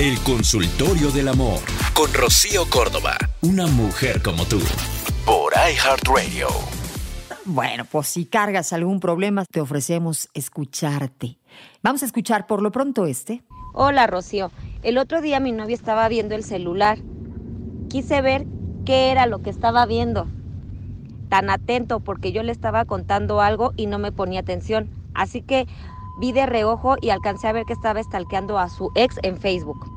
El consultorio del amor con Rocío Córdoba. Una mujer como tú. Por iHeartRadio. Bueno, pues si cargas algún problema, te ofrecemos escucharte. Vamos a escuchar por lo pronto este. Hola, Rocío. El otro día mi novio estaba viendo el celular. Quise ver qué era lo que estaba viendo. Tan atento porque yo le estaba contando algo y no me ponía atención. Así que vi de reojo y alcancé a ver que estaba stalkeando a su ex en Facebook.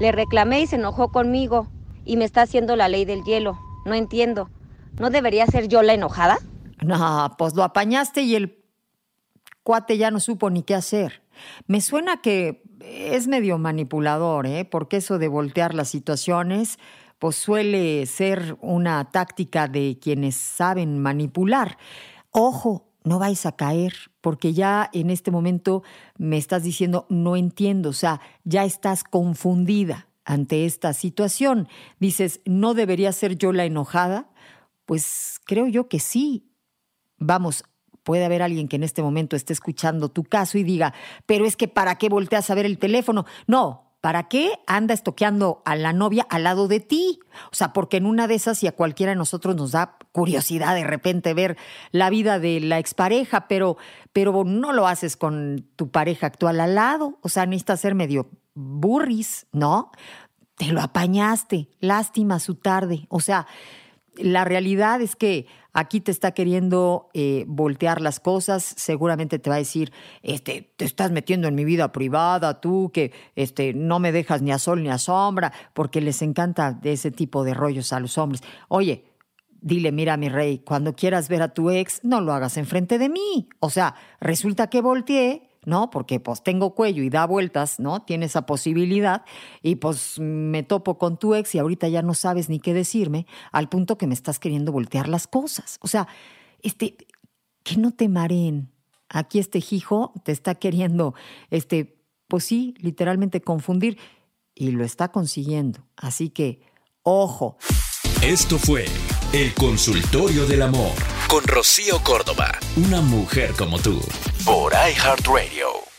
Le reclamé y se enojó conmigo y me está haciendo la ley del hielo. No entiendo. ¿No debería ser yo la enojada? No, pues lo apañaste y el cuate ya no supo ni qué hacer. Me suena que es medio manipulador, ¿eh? Porque eso de voltear las situaciones, pues suele ser una táctica de quienes saben manipular. Ojo, no vais a caer, porque ya en este momento me estás diciendo, no entiendo, o sea, ya estás confundida ante esta situación. Dices, ¿no debería ser yo la enojada? Pues creo yo que sí. Vamos, puede haber alguien que en este momento esté escuchando tu caso y diga, pero es que ¿para qué volteas a ver el teléfono? No, ¿Para qué anda estoqueando a la novia al lado de ti? O sea, porque en una de esas y a cualquiera de nosotros nos da curiosidad de repente ver la vida de la expareja, pero, pero no lo haces con tu pareja actual al lado. O sea, necesitas ser medio burris, ¿no? Te lo apañaste, lástima su tarde. O sea, la realidad es que aquí te está queriendo eh, voltear las cosas, seguramente te va a decir, este, te estás metiendo en mi vida privada, tú que este, no me dejas ni a sol ni a sombra, porque les encanta de ese tipo de rollos a los hombres. Oye, dile, mira mi rey, cuando quieras ver a tu ex, no lo hagas enfrente de mí. O sea, resulta que volteé ¿no? Porque pues tengo cuello y da vueltas, ¿no? Tiene esa posibilidad y pues me topo con tu ex y ahorita ya no sabes ni qué decirme al punto que me estás queriendo voltear las cosas. O sea, este, que no te mareen. Aquí este hijo te está queriendo, este, pues sí, literalmente confundir y lo está consiguiendo. Así que, ojo. Esto fue El Consultorio del Amor con Rocío Córdoba, una mujer como tú, por iHeartRadio.